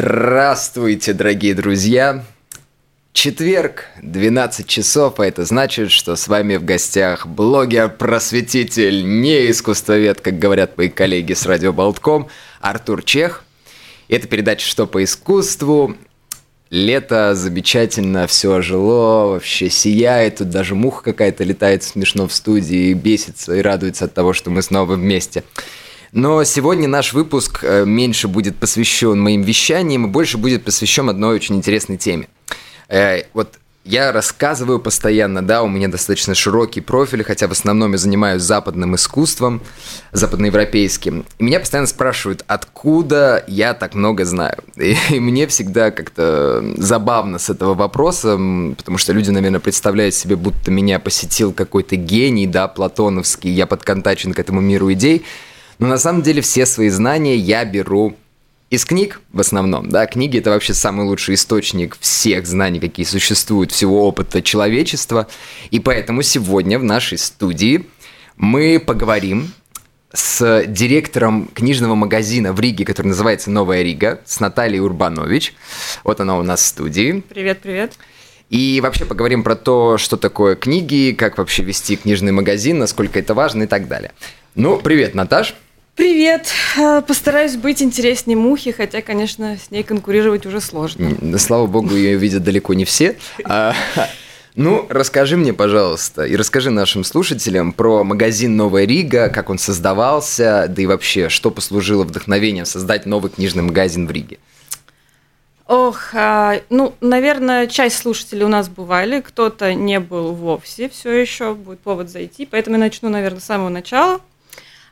Здравствуйте, дорогие друзья! Четверг, 12 часов, а это значит, что с вами в гостях блогер-просветитель, не искусствовед, как говорят мои коллеги с Радио Болтком, Артур Чех. Это передача «Что по искусству». Лето замечательно, все ожило, вообще сияет, тут даже муха какая-то летает смешно в студии, и бесится и радуется от того, что мы снова вместе. Но сегодня наш выпуск э, меньше будет посвящен моим вещаниям и больше будет посвящен одной очень интересной теме. Э, вот я рассказываю постоянно, да, у меня достаточно широкий профиль, хотя в основном я занимаюсь западным искусством, западноевропейским. И меня постоянно спрашивают, откуда я так много знаю. И, и мне всегда как-то забавно с этого вопроса, потому что люди, наверное, представляют себе, будто меня посетил какой-то гений, да, платоновский, я подконтачен к этому миру идей. Но на самом деле все свои знания я беру из книг в основном, да, книги это вообще самый лучший источник всех знаний, какие существуют, всего опыта человечества, и поэтому сегодня в нашей студии мы поговорим с директором книжного магазина в Риге, который называется «Новая Рига», с Натальей Урбанович. Вот она у нас в студии. Привет, привет. И вообще поговорим про то, что такое книги, как вообще вести книжный магазин, насколько это важно и так далее. Ну, привет, Наташ. Привет! Э, постараюсь быть интереснее мухи, хотя, конечно, с ней конкурировать уже сложно. Слава богу, ее видят далеко не все. А, ну, расскажи мне, пожалуйста, и расскажи нашим слушателям про магазин «Новая Рига», как он создавался, да и вообще, что послужило вдохновением создать новый книжный магазин в Риге. Ох, а, ну, наверное, часть слушателей у нас бывали, кто-то не был вовсе все еще, будет повод зайти, поэтому я начну, наверное, с самого начала –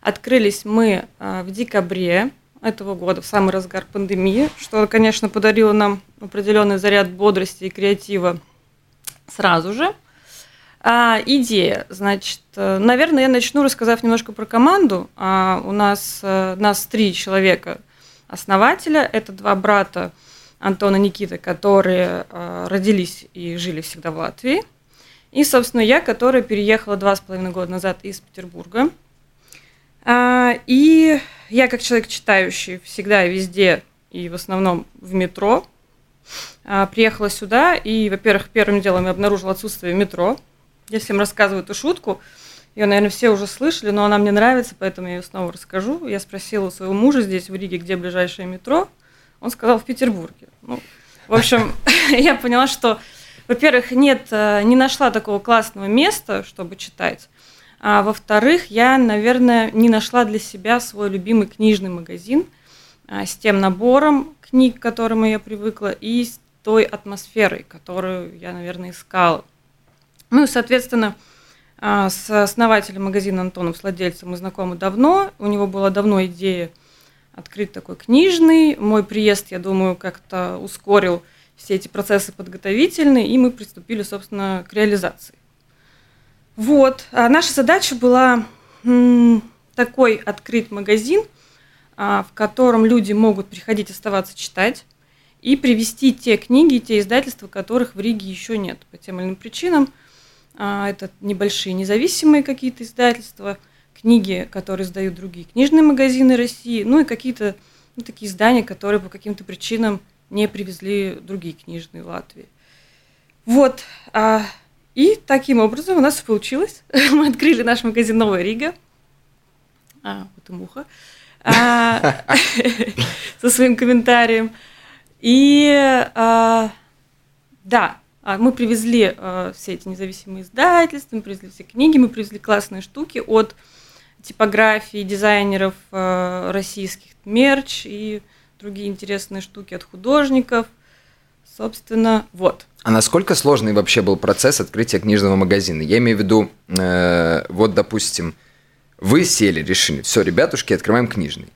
Открылись мы а, в декабре этого года, в самый разгар пандемии, что, конечно, подарило нам определенный заряд бодрости и креатива сразу же. А, идея, значит, э, наверное, я начну, рассказав немножко про команду. А, у нас, э, нас три человека основателя, это два брата Антона и Никита, которые родились и жили всегда в Латвии. И, собственно, я, которая переехала два с половиной года назад из Петербурга – и я, как человек читающий, всегда везде, и в основном в метро, а, приехала сюда, и, во-первых, первым делом я обнаружила отсутствие метро. Я всем рассказываю эту шутку. Ее, наверное, все уже слышали, но она мне нравится, поэтому я ее снова расскажу. Я спросила у своего мужа здесь, в Риге, где ближайшее метро. Он сказал, в Петербурге. Ну, в общем, я поняла, что, во-первых, нет, э, не нашла такого классного места, чтобы читать. А во-вторых, я, наверное, не нашла для себя свой любимый книжный магазин а, с тем набором книг, к которым я привыкла, и с той атмосферой, которую я, наверное, искала. Ну и, соответственно, а, с основателем магазина Антоном, с владельцем мы знакомы давно. У него была давно идея открыть такой книжный. Мой приезд, я думаю, как-то ускорил все эти процессы подготовительные, и мы приступили, собственно, к реализации. Вот. А наша задача была такой открыть магазин, а, в котором люди могут приходить оставаться читать и привести те книги, те издательства, которых в Риге еще нет по тем или иным причинам. А, это небольшие независимые какие-то издательства, книги, которые издают другие книжные магазины России, ну и какие-то ну, такие издания, которые по каким-то причинам не привезли другие книжные Латвии. Вот. И таким образом у нас получилось. Мы открыли наш магазин «Новая Рига». А, вот и муха. Со своим комментарием. И а, да, а, мы привезли а, все эти независимые издательства, мы привезли все книги, мы привезли классные штуки от типографии, дизайнеров российских, мерч и другие интересные штуки от художников. Собственно, вот. А насколько сложный вообще был процесс открытия книжного магазина? Я имею в виду, э, вот, допустим, вы сели, решили, все, ребятушки, открываем книжный.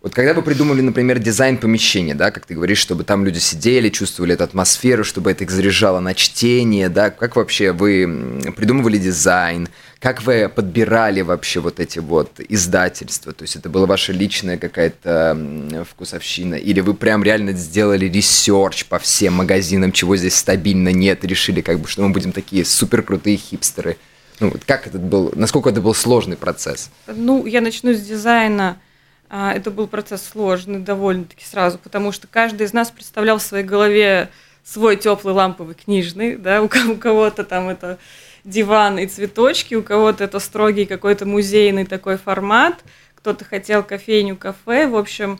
Вот когда вы придумали, например, дизайн помещения, да, как ты говоришь, чтобы там люди сидели, чувствовали эту атмосферу, чтобы это их заряжало на чтение, да, как вообще вы придумывали дизайн, как вы подбирали вообще вот эти вот издательства, то есть это была ваша личная какая-то вкусовщина, или вы прям реально сделали research по всем магазинам, чего здесь стабильно нет, решили как бы, что мы будем такие супер крутые хипстеры. Ну, вот как это был, насколько это был сложный процесс? Ну, я начну с дизайна А, это был процесс сложный довольно-таки сразу, потому что каждый из нас представлял в своей голове свой теплый ламповый книжный, да, у кого-то там это диван и цветочки, у кого-то это строгий какой-то музейный такой формат, кто-то хотел кофейню, кафе, в общем,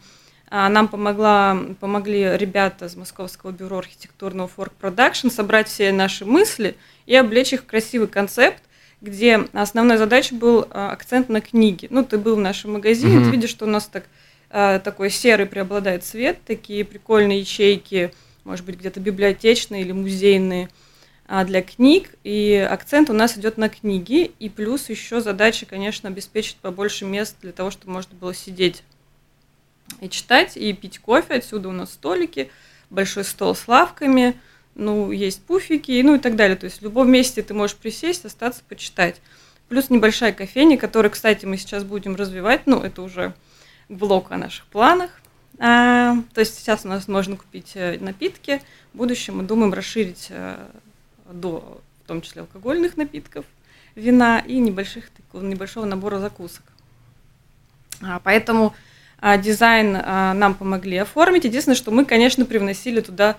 а, нам помогла, помогли ребята из Московского бюро архитектурного Fork Production собрать все наши мысли и облечь их в красивый концепт, где основная задача был а, акцент на книге. Ну, ты был в нашем магазине, mm-hmm. ты видишь, что у нас так, а, такой серый преобладает цвет, такие прикольные ячейки, может быть, где-то библиотечные или музейные для книг, и акцент у нас идет на книги, и плюс еще задача, конечно, обеспечить побольше мест для того, чтобы можно было сидеть и читать, и пить кофе. Отсюда у нас столики, большой стол с лавками – ну, есть пуфики, ну и так далее. То есть в любом месте ты можешь присесть, остаться, почитать. Плюс небольшая кофейня, которую, кстати, мы сейчас будем развивать. Ну, это уже блок о наших планах. А, то есть сейчас у нас можно купить э, напитки. В будущем мы думаем расширить а, до, в том числе, алкогольных напитков, вина и небольших, небольшого набора закусок. А, поэтому а, дизайн а, нам помогли оформить. Единственное, что мы, конечно, привносили туда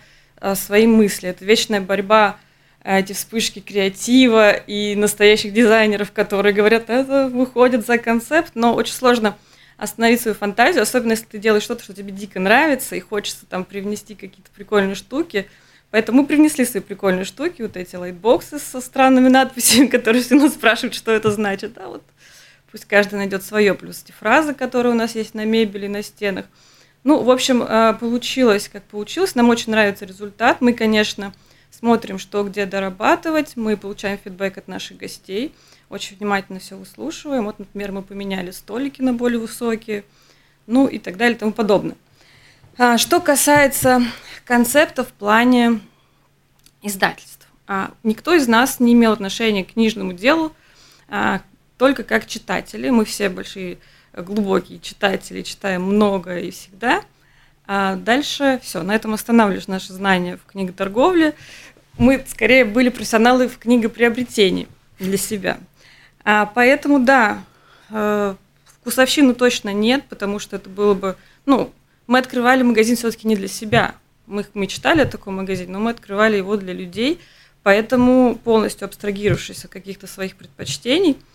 свои мысли. Это вечная борьба, эти вспышки креатива и настоящих дизайнеров, которые говорят, это выходит за концепт, но очень сложно остановить свою фантазию, особенно если ты делаешь что-то, что тебе дико нравится, и хочется там привнести какие-то прикольные штуки. Поэтому мы привнесли свои прикольные штуки, вот эти лайтбоксы со странными надписями, которые все нас спрашивают, что это значит. Да, вот пусть каждый найдет свое, плюс эти фразы, которые у нас есть на мебели, на стенах – ну, в общем, э, получилось, как получилось. Нам очень нравится результат. Мы, конечно, смотрим, что где дорабатывать. Мы получаем фидбэк от наших гостей. Очень внимательно все выслушиваем. Вот, например, мы поменяли столики на более высокие, ну и так далее и тому подобное. А, что касается концепта в плане издательств. А, никто из нас не имел отношения к книжному делу, а, только как читатели. Мы все большие глубокие читатели, читаем много и всегда. А дальше все, на этом останавливаешь наши знания в книготорговле. Мы скорее были профессионалы в книгоприобретении для себя. А поэтому, да, э, вкусовщины точно нет, потому что это было бы... Ну, мы открывали магазин все-таки не для себя. Мы мечтали о таком магазине, но мы открывали его для людей, поэтому полностью абстрагировавшись от каких-то своих предпочтений –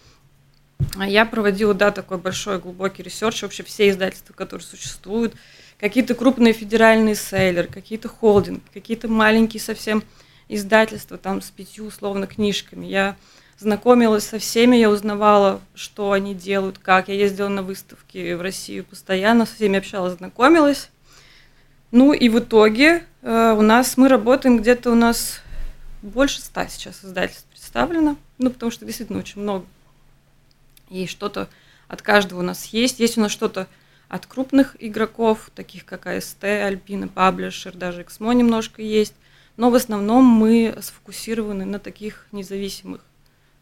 я проводила, да, такой большой глубокий research, вообще все издательства, которые существуют, какие-то крупные федеральные сейлеры, какие-то холдинги, какие-то маленькие совсем издательства, там с пятью условно книжками. Я знакомилась со всеми, я узнавала, что они делают, как. Я ездила на выставки в Россию постоянно, со всеми общалась, знакомилась. Ну и в итоге э, у нас, мы работаем где-то у нас больше ста сейчас издательств представлено, ну потому что действительно очень много и что-то от каждого у нас есть. Есть у нас что-то от крупных игроков, таких как АСТ, Альпина, Паблишер, даже Эксмо немножко есть. Но в основном мы сфокусированы на таких независимых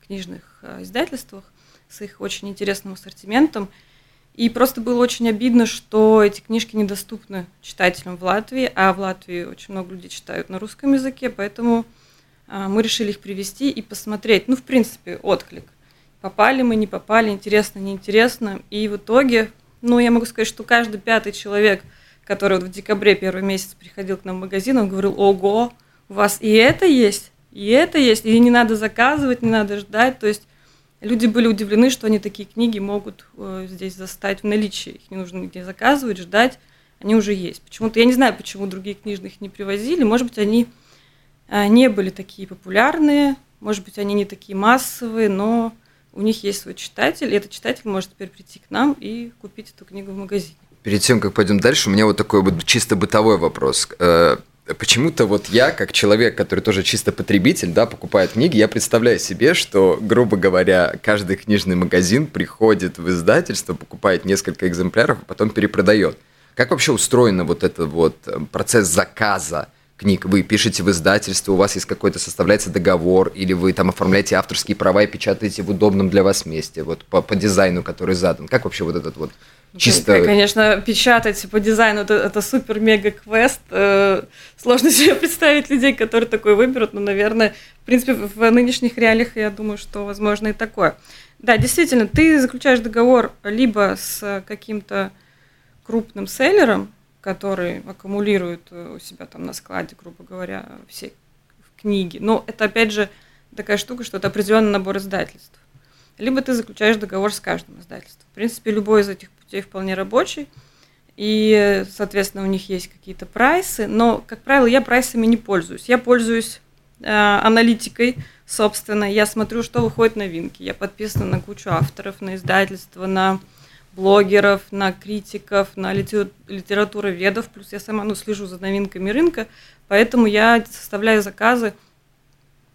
книжных а, издательствах с их очень интересным ассортиментом. И просто было очень обидно, что эти книжки недоступны читателям в Латвии, а в Латвии очень много людей читают на русском языке, поэтому а, мы решили их привести и посмотреть, ну, в принципе, отклик попали мы, не попали, интересно, неинтересно. И в итоге, ну, я могу сказать, что каждый пятый человек, который вот в декабре первый месяц приходил к нам в магазин, он говорил, ого, у вас и это есть, и это есть, и не надо заказывать, не надо ждать. То есть люди были удивлены, что они такие книги могут э, здесь застать в наличии. Их не нужно нигде заказывать, ждать, они уже есть. Почему-то, я не знаю, почему другие книжных не привозили, может быть, они э, не были такие популярные, может быть, они не такие массовые, но у них есть свой читатель, и этот читатель может теперь прийти к нам и купить эту книгу в магазине. Перед тем, как пойдем дальше, у меня вот такой вот чисто бытовой вопрос. Почему-то вот я, как человек, который тоже чисто потребитель, да, покупает книги, я представляю себе, что, грубо говоря, каждый книжный магазин приходит в издательство, покупает несколько экземпляров, а потом перепродает. Как вообще устроен вот этот вот э, процесс заказа книг. Вы пишете в издательство, у вас есть какой-то составляется договор, или вы там оформляете авторские права и печатаете в удобном для вас месте, вот по, по дизайну, который задан. Как вообще вот этот вот чисто... Конечно, печатать по дизайну это, это супер-мега-квест. Э, сложно себе представить людей, которые такое выберут, но, наверное, в принципе, в нынешних реалиях я думаю, что возможно и такое. Да, действительно, ты заключаешь договор либо с каким-то крупным селлерам, которые аккумулируют э, у себя там на складе, грубо говоря, все книги. Но это, опять же, такая штука, что это определенный набор издательств. Либо ты заключаешь договор с каждым издательством. В принципе, любой из этих путей вполне рабочий. И, соответственно, у них есть какие-то прайсы. Но, как правило, я прайсами не пользуюсь. Я пользуюсь э, аналитикой, собственно. Я смотрю, что выходит новинки. Я подписана на кучу авторов, на издательства, на блогеров, на критиков, на литературоведов, плюс я сама ну, слежу за новинками рынка, поэтому я составляю заказы,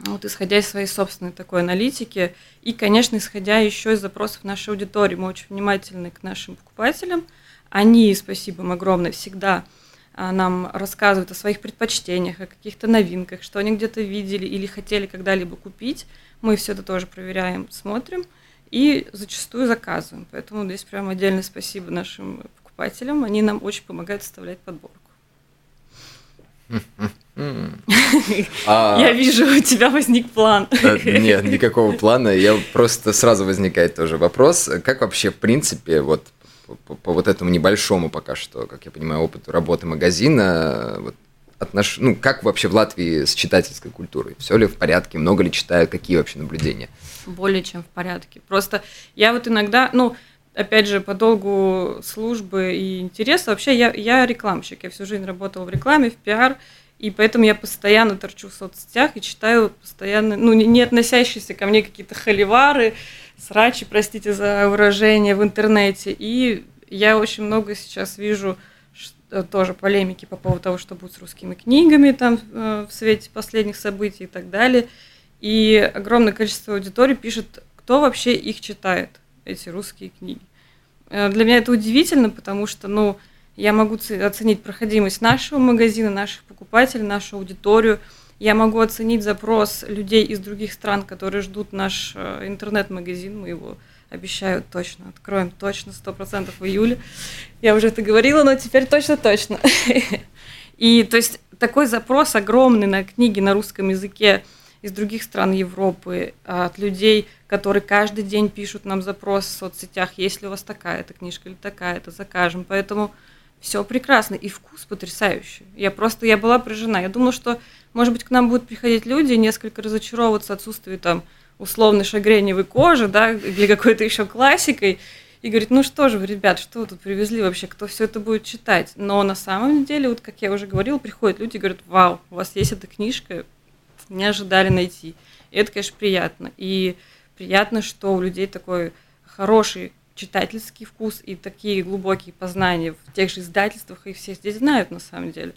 вот, исходя из своей собственной такой аналитики, и, конечно, исходя еще из запросов нашей аудитории. Мы очень внимательны к нашим покупателям. Они, спасибо им огромное, всегда а, нам рассказывают о своих предпочтениях, о каких-то новинках, что они где-то видели или хотели когда-либо купить. Мы все это тоже проверяем, смотрим – и зачастую заказываем. Поэтому здесь прям отдельное спасибо нашим покупателям. Они нам очень помогают составлять подборку. А я вижу, у тебя возник план. Нет, никакого плана. Я просто сразу возникает тоже вопрос, как вообще в принципе вот по, вот этому небольшому пока что, как я понимаю, опыту работы магазина, вот отнош... ну, как вообще в Латвии с читательской культурой? Все ли в порядке? Много ли читают? Какие вообще наблюдения? Более чем в порядке. Просто я вот иногда, ну, опять же, по долгу службы и интереса, вообще я, я рекламщик. Я всю жизнь работала в рекламе, в пиар, и поэтому я постоянно торчу в соцсетях и читаю постоянно, ну, не относящиеся ко мне какие-то холивары, срачи, простите за выражение, в интернете. И я очень много сейчас вижу Э, тоже полемики по поводу того, что будет с русскими книгами там э, в свете последних событий и так далее. И огромное количество аудитории пишет, кто вообще их читает, эти русские книги. Э, для меня это удивительно, потому что, ну, я могу оценить проходимость нашего магазина, наших покупателей, нашу аудиторию. Я могу оценить запрос людей из других стран, которые ждут наш интернет-магазин, мы его Обещаю точно, откроем точно, сто процентов в июле. Я уже это говорила, но теперь точно-точно. И то есть такой запрос огромный на книги на русском языке из других стран Европы, от людей, которые каждый день пишут нам запрос в соцсетях, есть ли у вас такая-то книжка или такая-то, закажем. Поэтому все прекрасно, и вкус потрясающий. Я просто, я была поражена. Я думала, что, может быть, к нам будут приходить люди, несколько разочаровываться отсутствие там условной шагреневой кожи, да, или какой-то еще классикой, и говорит, ну что же вы, ребят, что вы тут привезли вообще, кто все это будет читать? Но на самом деле, вот как я уже говорила, приходят люди и говорят, вау, у вас есть эта книжка, не ожидали найти. И это, конечно, приятно. И приятно, что у людей такой хороший читательский вкус и такие глубокие познания в тех же издательствах, и все здесь знают на самом деле.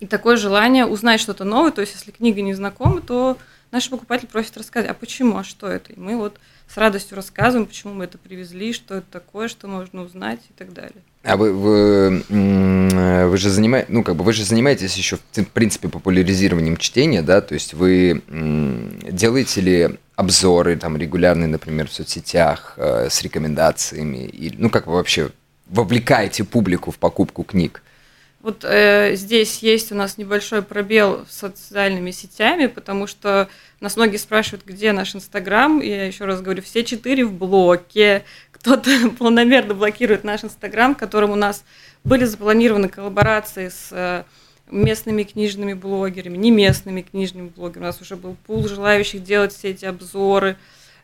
И такое желание узнать что-то новое, то есть если книга не знакома, то Наши покупатели просят рассказать, а почему, а что это? И мы вот с радостью рассказываем, почему мы это привезли, что это такое, что можно узнать и так далее. А вы, вы, вы же занимаетесь, ну, как бы вы же занимаетесь еще, в принципе, популяризированием чтения, да, то есть вы делаете ли обзоры там регулярные, например, в соцсетях э, с рекомендациями, и, ну, как вы вообще вовлекаете публику в покупку книг? Вот э, здесь есть у нас небольшой пробел с социальными сетями, потому что нас многие спрашивают, где наш Инстаграм. Я еще раз говорю, все четыре в блоке. Кто-то планомерно блокирует наш Инстаграм, в котором у нас были запланированы коллаборации с э, местными книжными блогерами, не местными книжными блогерами. У нас уже был пул желающих делать все эти обзоры. А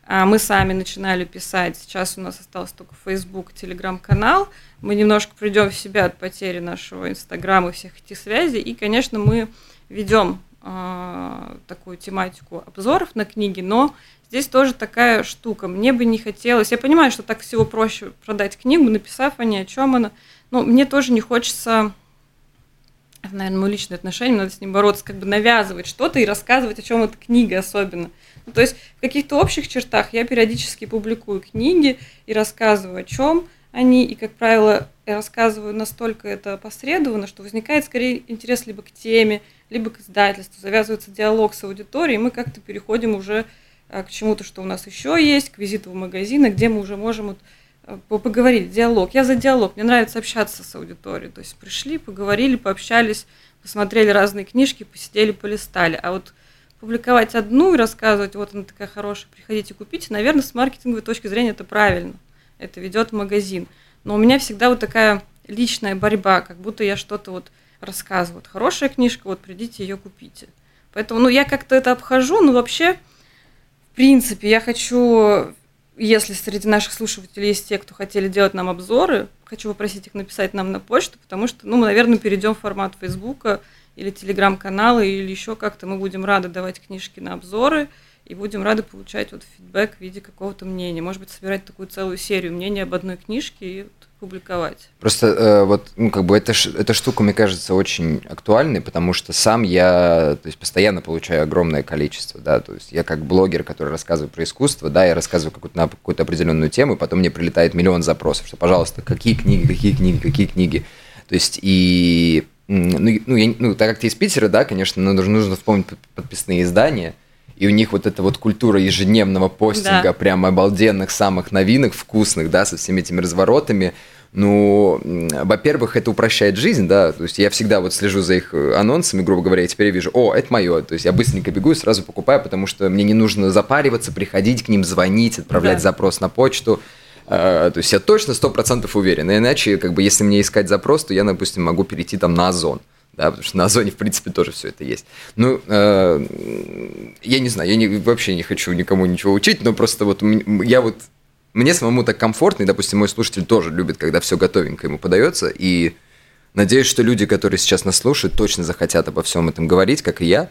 мы сами начинали писать. Сейчас у нас остался только Facebook, Telegram-канал. Мы немножко придем в себя от потери нашего Инстаграма и всех этих связей. И, конечно, мы ведем э, такую тематику обзоров на книги, но здесь тоже такая штука. Мне бы не хотелось... Я понимаю, что так всего проще продать книгу, написав о ней, о чем она. Но мне тоже не хочется наверное, мое личное отношение, надо с ним бороться, как бы навязывать что-то и рассказывать, о чем эта книга особенно. Ну, то есть в каких-то общих чертах я периодически публикую книги и рассказываю о чем они, и, как правило, я рассказываю настолько это опосредованно, что возникает скорее интерес либо к теме, либо к издательству, завязывается диалог с аудиторией, и мы как-то переходим уже а, к чему-то, что у нас еще есть, к визиту в магазин, где мы уже можем вот а, поговорить, диалог. Я за диалог, мне нравится общаться с аудиторией, то есть пришли, поговорили, пообщались, посмотрели разные книжки, посидели, полистали, а вот публиковать одну и рассказывать, вот она такая хорошая, приходите купите, наверное, с маркетинговой точки зрения это правильно. Это ведет магазин. но у меня всегда вот такая личная борьба, как будто я что-то вот рассказываю. Вот хорошая книжка, вот придите ее купите. Поэтому, ну, я как-то это обхожу, но вообще, в принципе, я хочу, если среди наших слушателей есть те, кто хотели делать нам обзоры, хочу попросить их написать нам на почту, потому что, ну, мы, наверное, перейдем в формат Фейсбука или Телеграм-канала, или еще как-то мы будем рады давать книжки на обзоры, и будем рады получать вот фидбэк в виде какого-то мнения. Может быть, собирать такую целую серию мнений об одной книжке и вот публиковать. Просто э, вот, ну, как бы эта, эта штука, мне кажется, очень актуальной, потому что сам я, то есть, постоянно получаю огромное количество, да, то есть я как блогер, который рассказывает про искусство, да, я рассказываю какую-то, на какую-то определенную тему, и потом мне прилетает миллион запросов, что, пожалуйста, какие книги, какие книги, какие книги. То есть, и, ну, ну, я, ну так как ты из Питера, да, конечно, ну, нужно, нужно вспомнить подписные издания, и у них вот эта вот культура ежедневного постинга, да. прям обалденных самых новинок, вкусных, да, со всеми этими разворотами, ну, во-первых, это упрощает жизнь, да, то есть я всегда вот слежу за их э, анонсами, грубо говоря, я теперь вижу, о, это мое, то есть я быстренько бегу и сразу покупаю, потому что мне не нужно запариваться, приходить к ним, звонить, отправлять да. запрос на почту, то есть я точно сто процентов уверен, иначе, как бы, если мне искать запрос, то я, допустим, могу перейти там на Озон, да, потому что на Озоне, в принципе, тоже все это есть. Ну, э, я не знаю, я не, вообще не хочу никому ничего учить, но просто вот я вот мне самому так комфортно, и, допустим, мой слушатель тоже любит, когда все готовенько ему подается, и надеюсь, что люди, которые сейчас нас слушают, точно захотят обо всем этом говорить, как и я.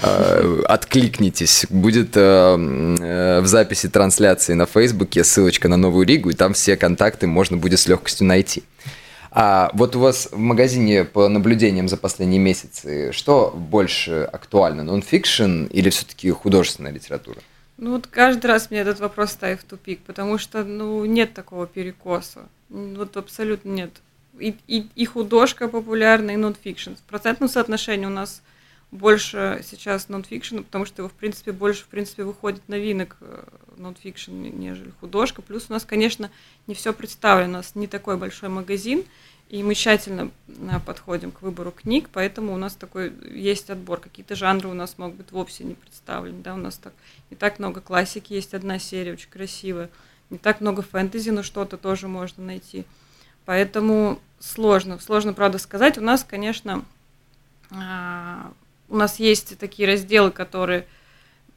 Откликнитесь. Будет э, э, в записи трансляции на Фейсбуке ссылочка на Новую Ригу, и там все контакты можно будет с легкостью найти. А вот у вас в магазине по наблюдениям за последние месяцы, что больше актуально, нон-фикшн или все-таки художественная литература? Ну вот каждый раз мне этот вопрос ставит в тупик, потому что ну нет такого перекоса. Вот абсолютно нет. И, и, и художка популярна, и нонфикшн. В процентном соотношении у нас больше сейчас нонфикшн, потому что его, в принципе, больше, в принципе, выходит новинок э, нонфикшн, нежели художка. Плюс у нас, конечно, не все представлено. У нас не такой большой магазин, и мы тщательно подходим к выбору книг, поэтому у нас такой есть отбор. Какие-то жанры у нас могут быть вовсе не представлены. Да? У нас так, не так много классики, есть одна серия очень красивая. Не так много фэнтези, но что-то тоже можно найти. Поэтому сложно, сложно, правда, сказать. У нас, конечно, а, у нас есть такие разделы, которые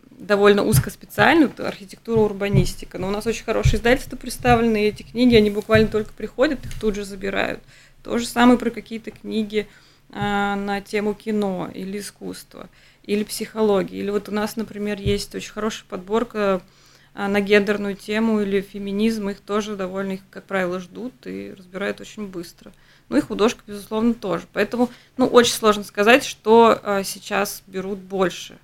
довольно узкоспециальны, архитектура, урбанистика. Но у нас очень хорошие издательства представлены, и эти книги, они буквально только приходят, их тут же забирают. То же самое про какие-то книги а, на тему кино или искусства, или психологии. Или вот у нас, например, есть очень хорошая подборка а, на гендерную тему или феминизм, их тоже довольно, их, как правило, ждут и разбирают очень быстро. Ну и художка, безусловно, тоже. Поэтому, ну, очень сложно сказать, что а, сейчас берут больше.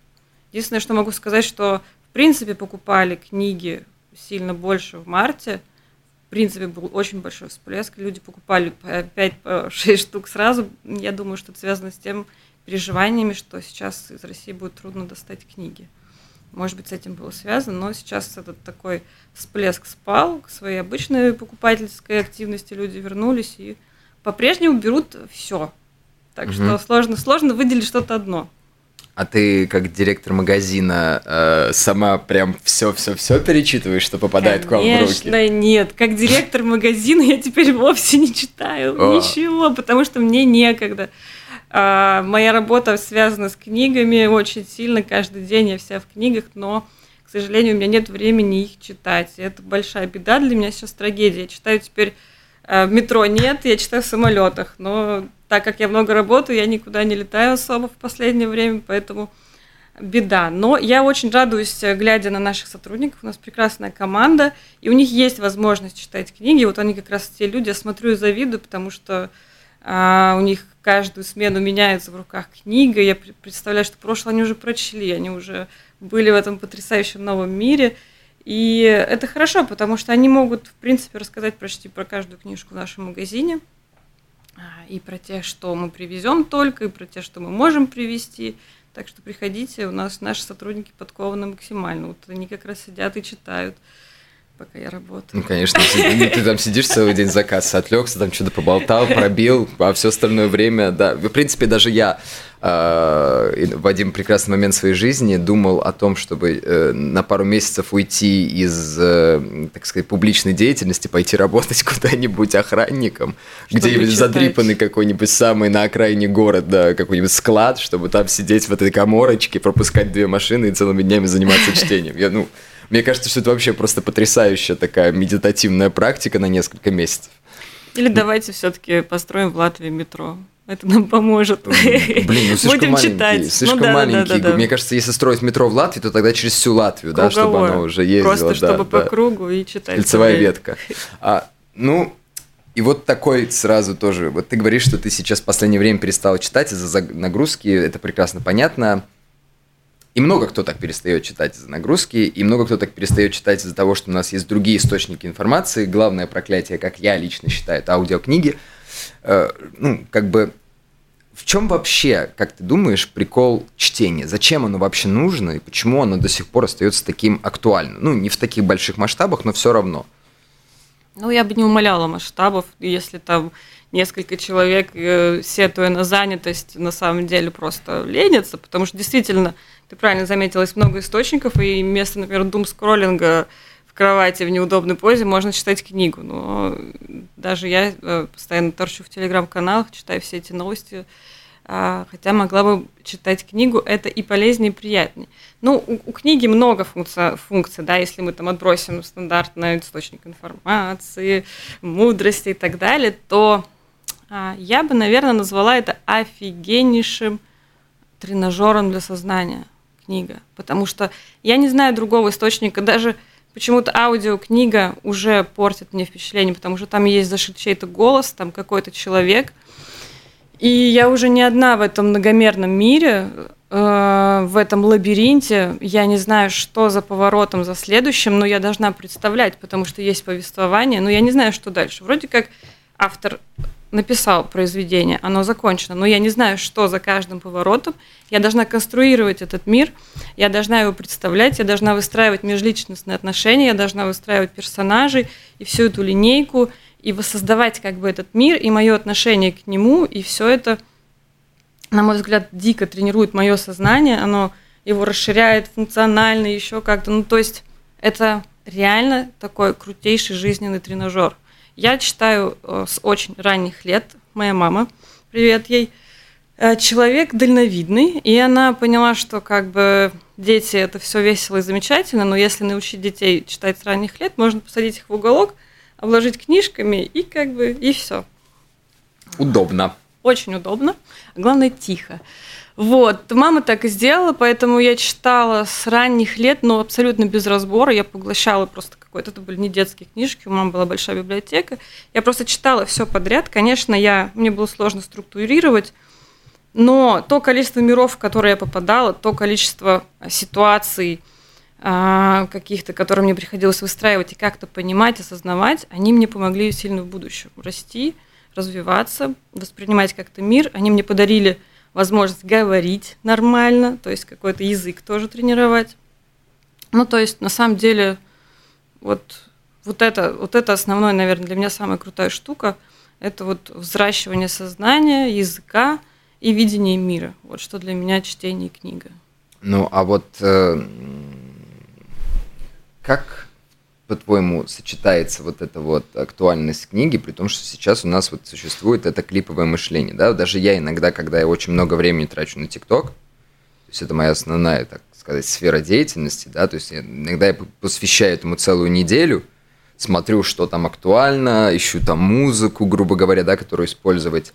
Единственное, что могу сказать, что, в принципе, покупали книги сильно больше в марте – принципе, был очень большой всплеск. Люди покупали по 5-6 штук сразу. Я думаю, что это связано с тем переживаниями, что сейчас из России будет трудно достать книги. Может быть, с этим было связано, но сейчас этот такой всплеск спал, к своей обычной покупательской активности люди вернулись и по-прежнему берут все. Так угу. что сложно, сложно выделить что-то одно. А ты, как директор магазина, э, сама прям все-все-все перечитываешь, что попадает Конечно, к вам в руки? Конечно, нет. Как директор магазина я теперь вовсе не читаю О. ничего, потому что мне некогда. А, моя работа связана с книгами очень сильно. Каждый день я вся в книгах, но, к сожалению, у меня нет времени их читать. И это большая беда для меня сейчас трагедия. Я читаю теперь в метро нет, я читаю в самолетах, но так как я много работаю, я никуда не летаю особо в последнее время, поэтому беда. Но я очень радуюсь, э, глядя на наших сотрудников. У нас прекрасная команда, и у них есть возможность читать книги. Вот они как раз те люди, я смотрю и завидую, потому что а, у них каждую смену меняется в руках книга. Я представляю, что прошлое они уже прочли, они уже были в этом потрясающем новом мире. И это хорошо, потому что они могут, в принципе, рассказать почти про каждую книжку в нашем магазине. А, и про те, что мы привезем только, и про те, что мы можем привезти. Так что приходите, у нас наши сотрудники подкованы максимально. Вот они как раз сидят и читают пока я работаю. Ну, конечно, ты, ты там сидишь целый день заказ, отлегся, там что-то поболтал, пробил, а все остальное время, да. В принципе, даже я, в один прекрасный момент своей жизни думал о том, чтобы э, на пару месяцев уйти из, э, так сказать, публичной деятельности, пойти работать куда-нибудь охранником, где-нибудь задрипанный какой-нибудь самый на окраине города, какой-нибудь склад, чтобы там сидеть в этой коморочке, пропускать две машины и целыми днями заниматься чтением. Я, ну, мне кажется, что это вообще просто потрясающая такая медитативная практика на несколько месяцев. Или давайте все-таки построим в Латвии метро. Это нам поможет. Блин, ну слишком Будем маленький. Читать. Слишком ну, да, маленький. Да, да, да. Мне кажется, если строить метро в Латвии, то тогда через всю Латвию, да, чтобы оно уже ездило. Просто да, чтобы да. по кругу и читать. Кольцевая ветка. А, ну, и вот такой сразу тоже. Вот ты говоришь, что ты сейчас в последнее время перестал читать из-за нагрузки. Это прекрасно понятно. И много кто так перестает читать из-за нагрузки, и много кто так перестает читать из-за того, что у нас есть другие источники информации. Главное проклятие, как я лично считаю, это аудиокниги. Э, ну, как бы в чем вообще, как ты думаешь, прикол чтения? Зачем оно вообще нужно и почему оно до сих пор остается таким актуальным? Ну, не в таких больших масштабах, но все равно. Ну, я бы не умоляла масштабов, если там несколько человек, э, сетуя на занятость, на самом деле просто ленятся, потому что действительно ты правильно заметила, есть много источников, и вместо, например, дум-скроллинга в кровати в неудобной позе можно читать книгу. Но даже я э, постоянно торчу в телеграм-каналах, читаю все эти новости, а, хотя могла бы читать книгу, это и полезнее, и приятнее. Ну, у, у книги много функций, функций, да, если мы там отбросим стандартный источник информации, мудрости и так далее, то я бы, наверное, назвала это офигеннейшим тренажером для сознания книга, потому что я не знаю другого источника, даже почему-то аудиокнига уже портит мне впечатление, потому что там есть зашит чей-то голос, там какой-то человек, и я уже не одна в этом многомерном мире, э, в этом лабиринте, я не знаю, что за поворотом, за следующим, но я должна представлять, потому что есть повествование, но я не знаю, что дальше. Вроде как автор написал произведение, оно закончено, но я не знаю, что за каждым поворотом. Я должна конструировать этот мир, я должна его представлять, я должна выстраивать межличностные отношения, я должна выстраивать персонажей и всю эту линейку, и воссоздавать как бы этот мир и мое отношение к нему, и все это, на мой взгляд, дико тренирует мое сознание, оно его расширяет функционально, еще как-то, ну то есть это реально такой крутейший жизненный тренажер. Я читаю э, с очень ранних лет. Моя мама, привет ей, э, человек дальновидный, и она поняла, что как бы дети это все весело и замечательно, но если научить детей читать с ранних лет, можно посадить их в уголок, обложить книжками и как бы и все. Удобно. Очень удобно. Главное тихо. Вот, мама так и сделала, поэтому я читала с ранних лет, но абсолютно без разбора. Я поглощала просто какой-то, это были не детские книжки, у мамы была большая библиотека. Я просто читала все подряд. Конечно, я, мне было сложно структурировать, но то количество миров, в которые я попадала, то количество ситуаций, а, каких-то, которые мне приходилось выстраивать и как-то понимать, осознавать, они мне помогли сильно в будущем расти, развиваться, воспринимать как-то мир. Они мне подарили возможность говорить нормально, то есть какой-то язык тоже тренировать. Ну, то есть, на самом деле, вот, вот, это, вот это основное, наверное, для меня самая крутая штука. Это вот взращивание сознания, языка и видение мира. Вот что для меня чтение и книга. Ну, а вот э, как по-твоему, сочетается вот эта вот актуальность книги, при том, что сейчас у нас вот существует это клиповое мышление, да, даже я иногда, когда я очень много времени трачу на ТикТок, то есть это моя основная, так сказать, сфера деятельности, да, то есть иногда я посвящаю этому целую неделю, смотрю, что там актуально, ищу там музыку, грубо говоря, да, которую использовать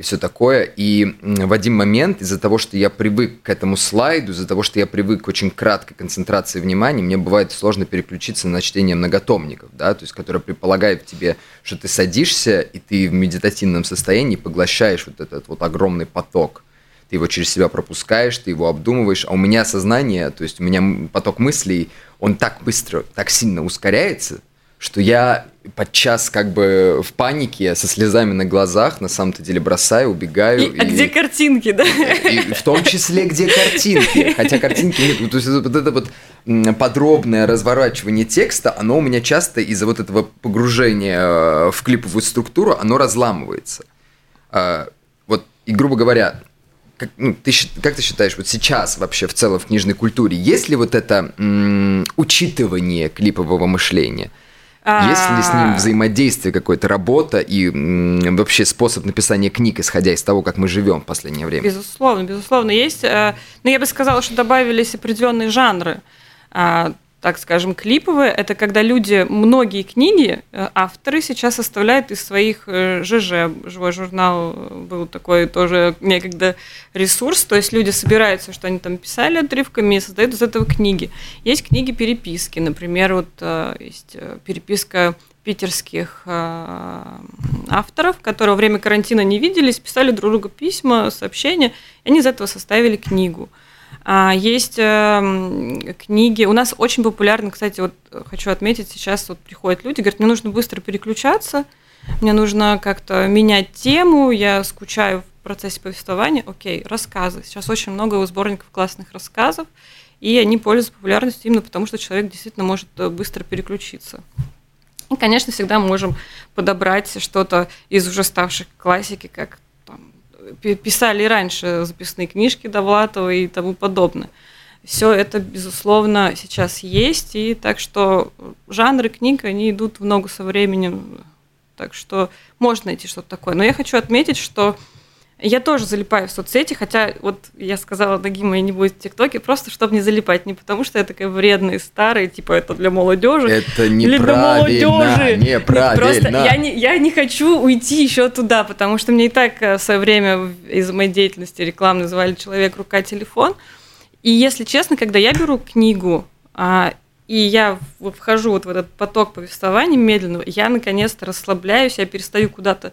и все такое. И в один момент из-за того, что я привык к этому слайду, из-за того, что я привык к очень краткой концентрации внимания, мне бывает сложно переключиться на чтение многотомников, да, то есть, которое предполагает в тебе, что ты садишься, и ты в медитативном состоянии поглощаешь вот этот вот огромный поток. Ты его через себя пропускаешь, ты его обдумываешь, а у меня сознание, то есть у меня поток мыслей, он так быстро, так сильно ускоряется, что я подчас как бы в панике, со слезами на глазах, на самом-то деле бросаю, убегаю. И, и, а где картинки, да? И, и в том числе, где картинки. Хотя картинки нет. То есть вот это вот подробное разворачивание текста, оно у меня часто из-за вот этого погружения э, в клиповую структуру, оно разламывается. А, вот, и грубо говоря, как, ну, ты, как ты считаешь, вот сейчас вообще в целом в книжной культуре есть ли вот это м- учитывание клипового мышления? Есть ли с ним а. взаимодействие, какое-то работа и м, вообще способ написания книг, исходя из того, как мы живем в последнее время? Безусловно, безусловно, есть. Э, но я бы сказала, что добавились определенные жанры. Так скажем, клиповые, это когда люди, многие книги, э, авторы сейчас составляют из своих ЖЖ. Э, Живой журнал был такой тоже некогда ресурс, то есть люди собираются, что они там писали отрывками и создают из этого книги. Есть книги-переписки, например, вот э, есть переписка питерских авторов, которые во время карантина не виделись, писали друг другу письма, сообщения, и они из этого составили книгу. А, есть эм, книги. У нас очень популярно, кстати, вот хочу отметить, сейчас вот приходят люди, говорят, мне нужно быстро переключаться, мне нужно как-то менять тему, я скучаю в процессе повествования. Окей, рассказы. Сейчас очень много сборников классных рассказов, и они пользуются популярностью именно потому, что человек действительно может э, быстро переключиться. И, конечно, всегда можем подобрать что-то из уже ставших классики, как писали раньше записные книжки Довлатова и тому подобное. Все это, безусловно, сейчас есть, и так что жанры книг, они идут в ногу со временем, так что можно найти что-то такое. Но я хочу отметить, что я тоже залипаю в соцсети, хотя вот я сказала Дагима, я не будет в ТикТоке, просто чтобы не залипать, не потому что я такая вредная старая, типа это для молодежи. Это неправильно, или для молодежи. неправильно. Просто я не, я не хочу уйти еще туда, потому что мне и так э, в свое время из моей деятельности рекламы называли человек рука телефон. И если честно, когда я беру книгу, а, и я вхожу вот в этот поток повествования медленного, я наконец-то расслабляюсь, я перестаю куда-то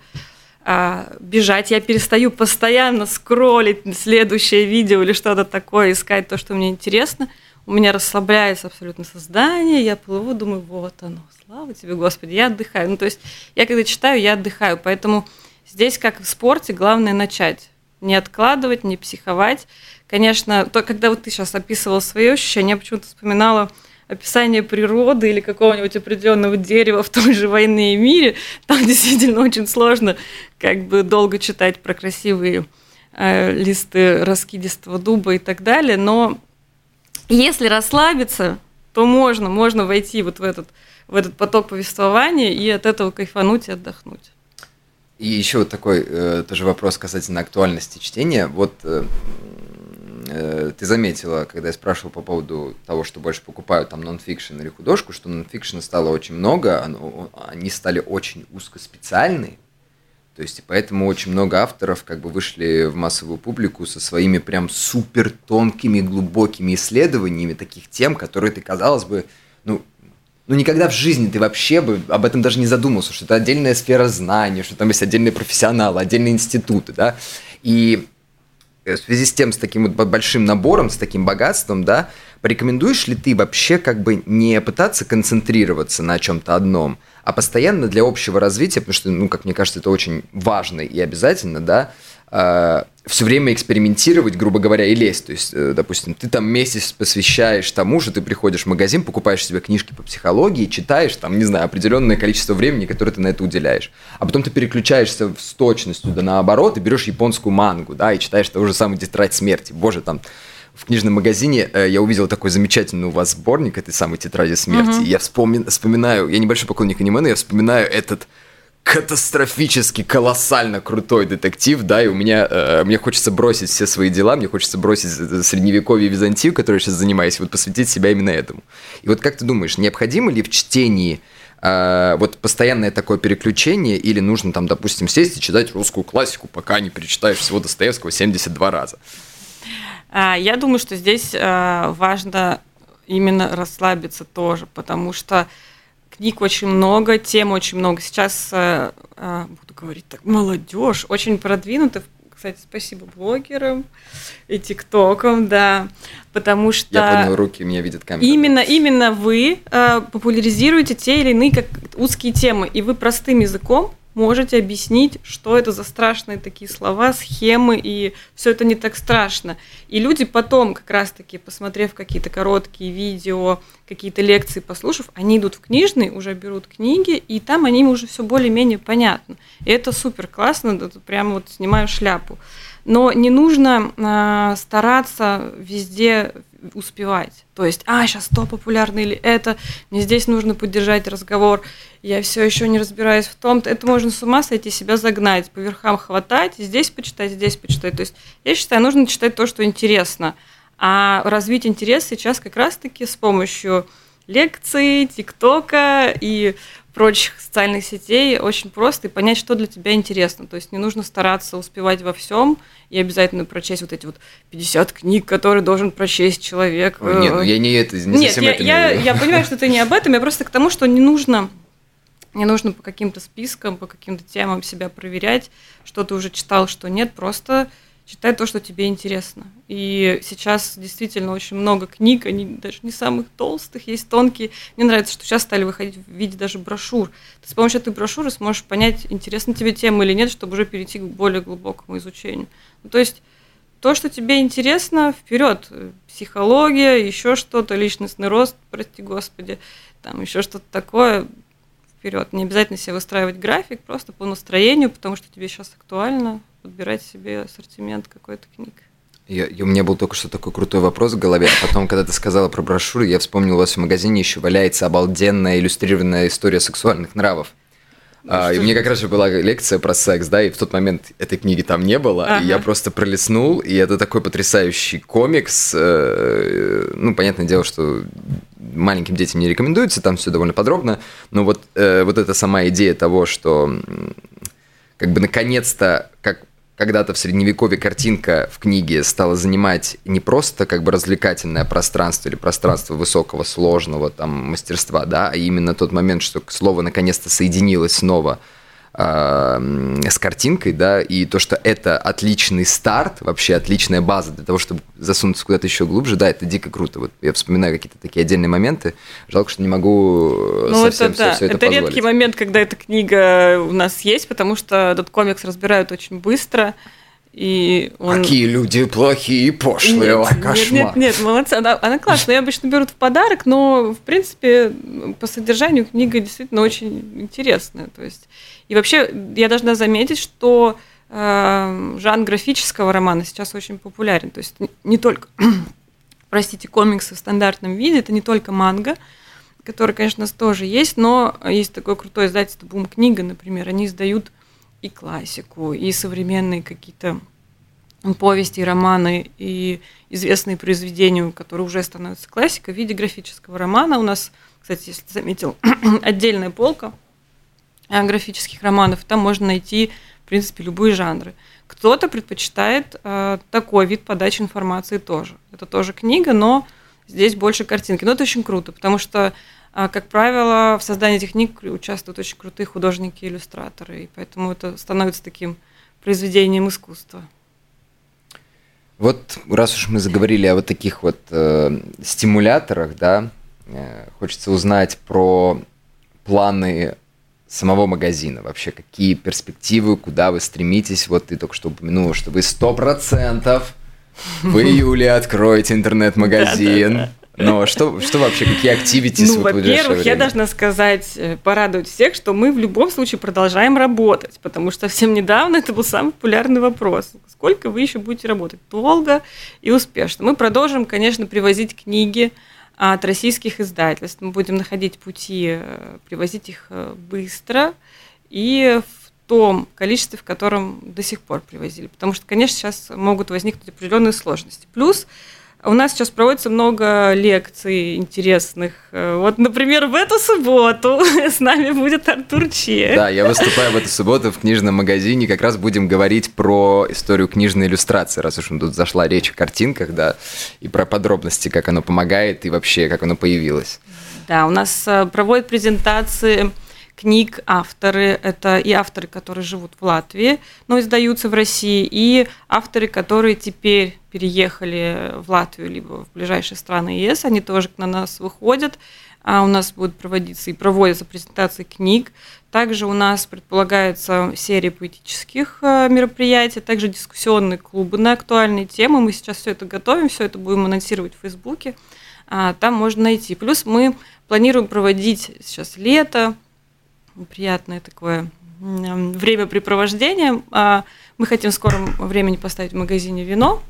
а, бежать, я перестаю постоянно скроллить следующее видео или что-то такое, искать то, что мне интересно. У меня расслабляется абсолютно создание, я плыву, думаю, вот оно, слава тебе, Господи, я отдыхаю. Ну, то есть я когда читаю, я отдыхаю, поэтому здесь, как в спорте, главное начать. Не откладывать, не психовать. Конечно, то, когда вот ты сейчас описывал свои ощущения, я почему-то вспоминала описание природы или какого-нибудь определенного дерева в той же «Войне и мире», там действительно очень сложно как бы долго читать про красивые э, листы раскидистого дуба и так далее, но если расслабиться, то можно, можно войти вот в этот, в этот поток повествования и от этого кайфануть и отдохнуть. И еще вот такой э, тоже вопрос касательно актуальности чтения. Вот э, Э, ты заметила, когда я спрашивал по поводу того, что больше покупают там нонфикшн или художку, что нонфикшена стало очень много, они стали очень узкоспециальны, то есть, и поэтому очень много авторов как бы вышли в массовую публику со своими прям супер тонкими, глубокими исследованиями таких тем, которые ты, казалось бы, ну, ну, никогда в жизни ты вообще бы об этом даже не задумался, что это отдельная сфера знаний, что там есть отдельные профессионалы, отдельные институты, да. И в связи с тем, с таким вот большим набором, с таким богатством, да, порекомендуешь ли ты вообще как бы не пытаться концентрироваться на чем-то одном, а постоянно для общего развития, потому что, ну, как мне кажется, это очень важно и обязательно, да, э, все время экспериментировать, грубо говоря, и лезть. То есть, э, допустим, ты там месяц посвящаешь тому же, ты приходишь в магазин, покупаешь себе книжки по психологии, читаешь там, не знаю, определенное количество времени, которое ты на это уделяешь. А потом ты переключаешься с точностью да наоборот и берешь японскую мангу, да, и читаешь того же самого «Тетрадь смерти». Боже, там в книжном магазине э, я увидел такой замечательный у вас сборник этой самой «Тетради смерти». Mm-hmm. Я вспомин, вспоминаю, я небольшой поклонник аниме, но я вспоминаю этот катастрофически, колоссально крутой детектив, да, и у меня, э, мне хочется бросить все свои дела, мне хочется бросить средневековье Византию, которой я сейчас занимаюсь, вот посвятить себя именно этому. И вот как ты думаешь, необходимо ли в чтении э, вот постоянное такое переключение, или нужно там, допустим, сесть и читать русскую классику, пока не перечитаешь всего Достоевского 72 раза? А, я думаю, что здесь э, важно именно расслабиться тоже, потому что книг очень много, тем очень много. Сейчас э, э, буду говорить так, молодежь очень продвинута. Кстати, спасибо блогерам и тиктокам, да, потому что... Я поднял руки, меня видят камеры. Именно, именно вы э, популяризируете те или иные как узкие темы, и вы простым языком можете объяснить, что это за страшные такие слова, схемы, и все это не так страшно. И люди потом, как раз-таки, посмотрев какие-то короткие видео, какие-то лекции послушав, они идут в книжный, уже берут книги, и там они уже все более-менее понятно. И это супер классно, прямо вот снимаю шляпу. Но не нужно э, стараться везде успевать. То есть, а, сейчас то популярно или это, мне здесь нужно поддержать разговор, я все еще не разбираюсь в том, -то. это можно с ума сойти, себя загнать, по верхам хватать, здесь почитать, здесь почитать. То есть, я считаю, нужно читать то, что интересно. А развить интерес сейчас как раз-таки с помощью лекций, ТикТока и прочих социальных сетей очень просто и понять, что для тебя интересно. То есть не нужно стараться успевать во всем и обязательно прочесть вот эти вот 50 книг, которые должен прочесть человек. нет, ну я не это, не Нет, я, это я, я понимаю, что ты не об этом, я просто к тому, что не нужно не нужно по каким-то спискам, по каким-то темам себя проверять, что ты уже читал, что нет, просто читай то, что тебе интересно. И сейчас действительно очень много книг, они даже не самых толстых, есть тонкие. Мне нравится, что сейчас стали выходить в виде даже брошюр. Ты с помощью этой брошюры сможешь понять, интересна тебе тема или нет, чтобы уже перейти к более глубокому изучению. Ну, то есть то, что тебе интересно, вперед. Психология, еще что-то, личностный рост, прости господи, там еще что-то такое, вперед. Не обязательно себе выстраивать график, просто по настроению, потому что тебе сейчас актуально подбирать себе ассортимент какой-то книг. Я, у меня был только что такой крутой вопрос в голове, а потом, когда ты сказала про брошюры, я вспомнил, у вас в магазине еще валяется обалденная иллюстрированная история сексуальных нравов. Ну, а, и мне как раз же была лекция про секс, да, и в тот момент этой книги там не было, ага. и я просто пролистнул, и это такой потрясающий комикс. Э, ну, понятное дело, что маленьким детям не рекомендуется, там все довольно подробно, но вот, э, вот эта сама идея того, что как бы наконец-то, как когда-то в средневековье картинка в книге стала занимать не просто как бы развлекательное пространство или пространство высокого сложного там мастерства, да, а именно тот момент, что слово наконец-то соединилось снова с картинкой, да, и то, что это отличный старт, вообще отличная база для того, чтобы засунуться куда-то еще глубже, да, это дико круто. Вот я вспоминаю какие-то такие отдельные моменты. Жалко, что не могу э, ну, совсем это, да. все, все это, это позволить. редкий момент, когда эта книга у нас есть, потому что этот комикс разбирают очень быстро. И он... Какие люди плохие и пошлые, нет, Ой, кошмар. Нет, нет, нет, молодцы. Она, она классная, ее обычно берут в подарок, но, в принципе, по содержанию книга действительно очень интересная. То есть и вообще я должна заметить, что э, жанр графического романа сейчас очень популярен. То есть не только, простите, комиксы в стандартном виде, это не только манга, который, конечно, у нас тоже есть, но есть такое крутое издательство Бум Книга, например, они издают и классику, и современные какие-то повести, романы и известные произведения, которые уже становятся классикой в виде графического романа. У нас, кстати, если заметил, отдельная полка – графических романов, там можно найти, в принципе, любые жанры. Кто-то предпочитает э, такой вид подачи информации тоже. Это тоже книга, но здесь больше картинки. Но это очень круто, потому что, э, как правило, в создании этих книг участвуют очень крутые художники и иллюстраторы, и поэтому это становится таким произведением искусства. Вот раз уж мы заговорили о вот таких вот э, стимуляторах, да, э, хочется узнать про планы самого магазина? Вообще, какие перспективы, куда вы стремитесь? Вот ты только что упомянула, что вы сто процентов в июле откроете интернет-магазин. Но что, что вообще, какие активитис ну, во-первых, я должна сказать, э, порадовать всех, что мы в любом случае продолжаем работать, потому что совсем недавно это был самый популярный вопрос. Сколько вы еще будете работать? Долго и успешно. Мы продолжим, конечно, привозить книги, от российских издательств. Мы будем находить пути, э, привозить их э, быстро и в том количестве, в котором до сих пор привозили. Потому что, конечно, сейчас могут возникнуть определенные сложности. Плюс у нас сейчас проводится много лекций интересных. Э, вот, например, в эту субботу с нами будет Артур Че. Да, я выступаю в эту субботу в книжном магазине. Как раз будем говорить про историю книжной иллюстрации, раз уж тут зашла речь о картинках, да, и про подробности, как оно помогает и вообще, как оно появилось. Да, у нас э, проводят презентации книг авторы. Это и авторы, которые живут в Латвии, но издаются в России, и авторы, которые теперь переехали в Латвию, либо в ближайшие страны ЕС, они тоже на нас выходят. А у нас будут проводиться и проводятся презентации книг. Также у нас предполагается серия поэтических э, мероприятий, также дискуссионные клубы на актуальные темы. Мы сейчас все это готовим, все это будем анонсировать в Фейсбуке. А, там можно найти. Плюс мы планируем проводить сейчас лето, приятное такое времяпрепровождение. А, Мы хотим в скором времени поставить в магазине вино.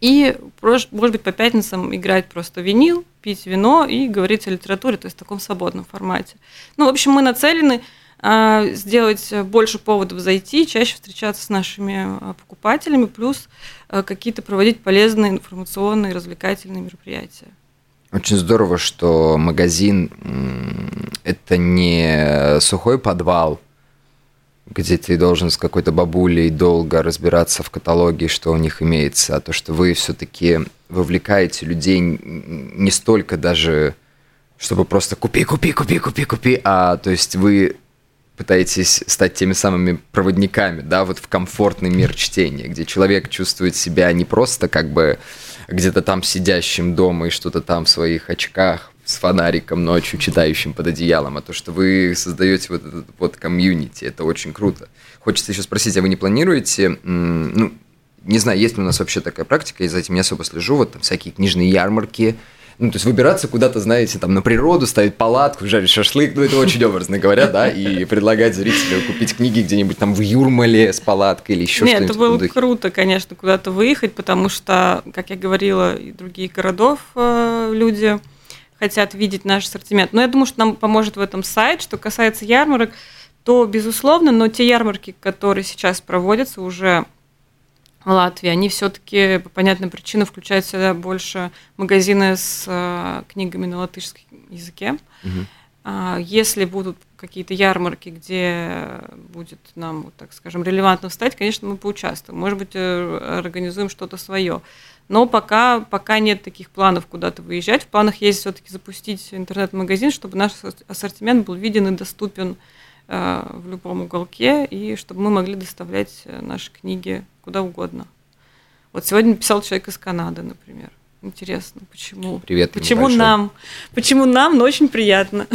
И, может быть, по пятницам играть просто винил, пить вино и говорить о литературе, то есть в таком свободном формате. Ну, в общем, мы нацелены а, сделать больше поводов зайти, чаще встречаться с нашими а, покупателями, плюс а, какие-то проводить полезные информационные, развлекательные мероприятия. Очень здорово, что магазин – это не сухой подвал, где ты должен с какой-то бабулей долго разбираться в каталоге, что у них имеется, а то, что вы все-таки вовлекаете людей не столько даже, чтобы просто купи, купи, купи, купи, купи, а то есть вы пытаетесь стать теми самыми проводниками, да, вот в комфортный мир чтения, где человек чувствует себя не просто как бы где-то там сидящим дома и что-то там в своих очках с фонариком ночью читающим под одеялом, а то, что вы создаете вот этот вот комьюнити, это очень круто. Хочется еще спросить, а вы не планируете, ну, не знаю, есть ли у нас вообще такая практика, я за этим не особо слежу, вот там всякие книжные ярмарки, ну, то есть выбираться куда-то, знаете, там на природу, ставить палатку, жарить шашлык, ну, это очень образно говоря, да, и предлагать зрителю купить книги где-нибудь там в Юрмале с палаткой или еще что-нибудь. Нет, это было круто, конечно, куда-то выехать, потому что, как я говорила, и других городов э, люди хотят видеть наш ассортимент. Но я думаю, что нам поможет в этом сайт. Что касается ярмарок, то, безусловно, но те ярмарки, которые сейчас проводятся уже Латвии, они все-таки по понятным причинам включают в себя больше магазины с э, книгами на латышском языке. Угу. Если будут какие-то ярмарки, где будет нам, так скажем, релевантно встать, конечно, мы поучаствуем. Может быть, э, организуем что-то свое. Но пока, пока нет таких планов куда-то выезжать. В планах есть все-таки запустить интернет-магазин, чтобы наш ассортимент был виден и доступен в любом уголке, и чтобы мы могли доставлять э, наши книги куда угодно. Вот сегодня писал человек из Канады, например. Интересно, почему? Привет. Почему нам? Почему нам, но очень приятно.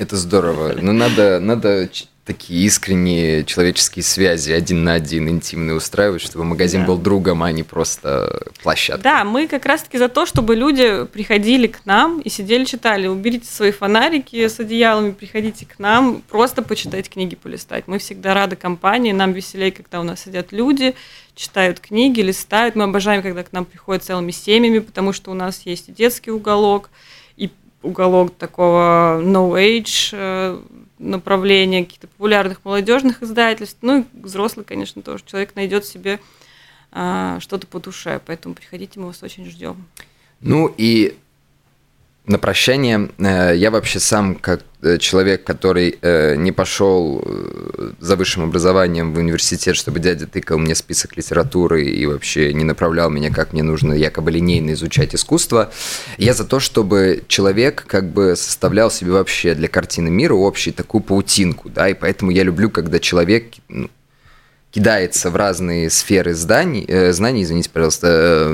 Это здорово. Но надо, надо такие искренние человеческие связи один на один, интимные устраивать, чтобы магазин да. был другом, а не просто площадкой. Да, мы как раз-таки за то, чтобы люди приходили к нам и сидели, читали. Уберите свои фонарики с одеялами, приходите к нам, просто почитать книги, полистать. Мы всегда рады компании, нам веселее, когда у нас сидят люди, читают книги, листают. Мы обожаем, когда к нам приходят целыми семьями, потому что у нас есть и детский уголок, и уголок такого no age э, направления, каких-то популярных молодежных издательств. Ну и взрослый, конечно, тоже. Человек найдет себе а, что-то по душе, поэтому приходите, мы вас очень ждем. Ну и на прощание, э, я вообще сам, как э, человек, который э, не пошел за высшим образованием в университет, чтобы дядя тыкал мне список литературы и вообще не направлял меня, как мне нужно якобы линейно изучать искусство, я за то, чтобы человек как бы составлял себе вообще для картины мира общую такую паутинку, да, и поэтому я люблю, когда человек, ну, кидается в разные сферы зданий, э, знаний, извините, пожалуйста,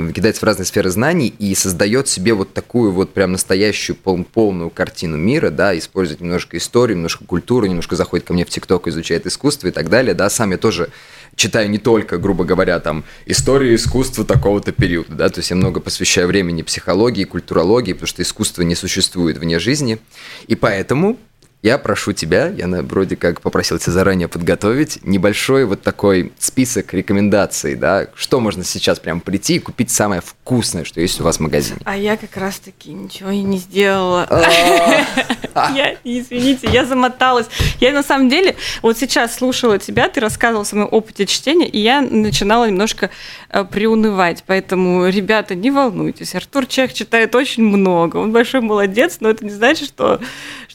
э, кидается в разные сферы знаний и создает себе вот такую вот прям настоящую пол, полную картину мира, да, использует немножко историю, немножко культуру, немножко заходит ко мне в ТикТок, изучает искусство и так далее, да, сам я тоже читаю не только, грубо говоря, там, историю искусства такого-то периода, да, то есть я много посвящаю времени психологии, культурологии, потому что искусство не существует вне жизни, и поэтому я прошу тебя, я вроде как попросил тебя заранее подготовить небольшой вот такой список рекомендаций, да, что можно сейчас прям прийти и купить самое вкусное, что есть у вас в магазине. А я как раз-таки ничего и не сделала. А. Я, извините, я замоталась. Я на самом деле вот сейчас слушала тебя, ты рассказывал о своем опыте чтения, и я начинала немножко э, приунывать. Поэтому, ребята, не волнуйтесь. Артур Чех читает очень много. Он большой молодец, но это не значит, что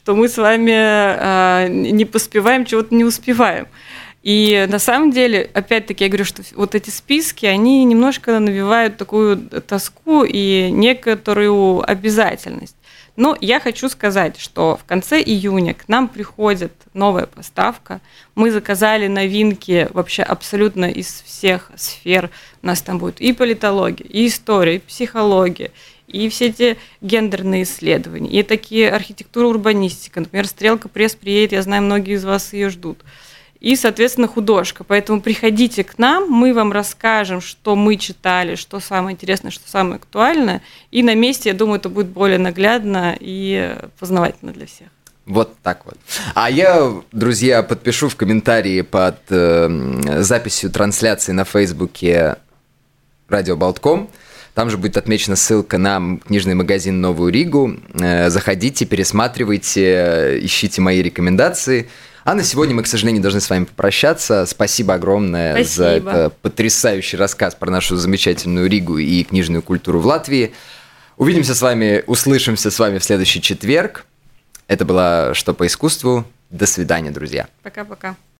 что мы с вами э, не поспеваем, чего-то не успеваем. И на самом деле, опять-таки, я говорю, что вот эти списки, они немножко навевают такую тоску и некоторую обязательность. Но я хочу сказать, что в конце июня к нам приходит новая поставка. Мы заказали новинки вообще абсолютно из всех сфер. У нас там будет и политология, и история, и психология, и все эти гендерные исследования, и такие архитектура, урбанистика. Например, «Стрелка пресс» приедет, я знаю, многие из вас ее ждут. И, соответственно, художка. Поэтому приходите к нам, мы вам расскажем, что мы читали, что самое интересное, что самое актуальное. И на месте, я думаю, это будет более наглядно и познавательно для всех. Вот так вот. А я, друзья, подпишу в комментарии под э, записью трансляции на Фейсбуке Радио Болтком. Там же будет отмечена ссылка на книжный магазин «Новую Ригу». Э, заходите, пересматривайте, ищите мои рекомендации. А на сегодня мы, к сожалению, должны с вами попрощаться. Спасибо огромное Спасибо. за это потрясающий рассказ про нашу замечательную Ригу и книжную культуру в Латвии. Увидимся с вами, услышимся с вами в следующий четверг. Это было «Что по искусству». До свидания, друзья. Пока-пока.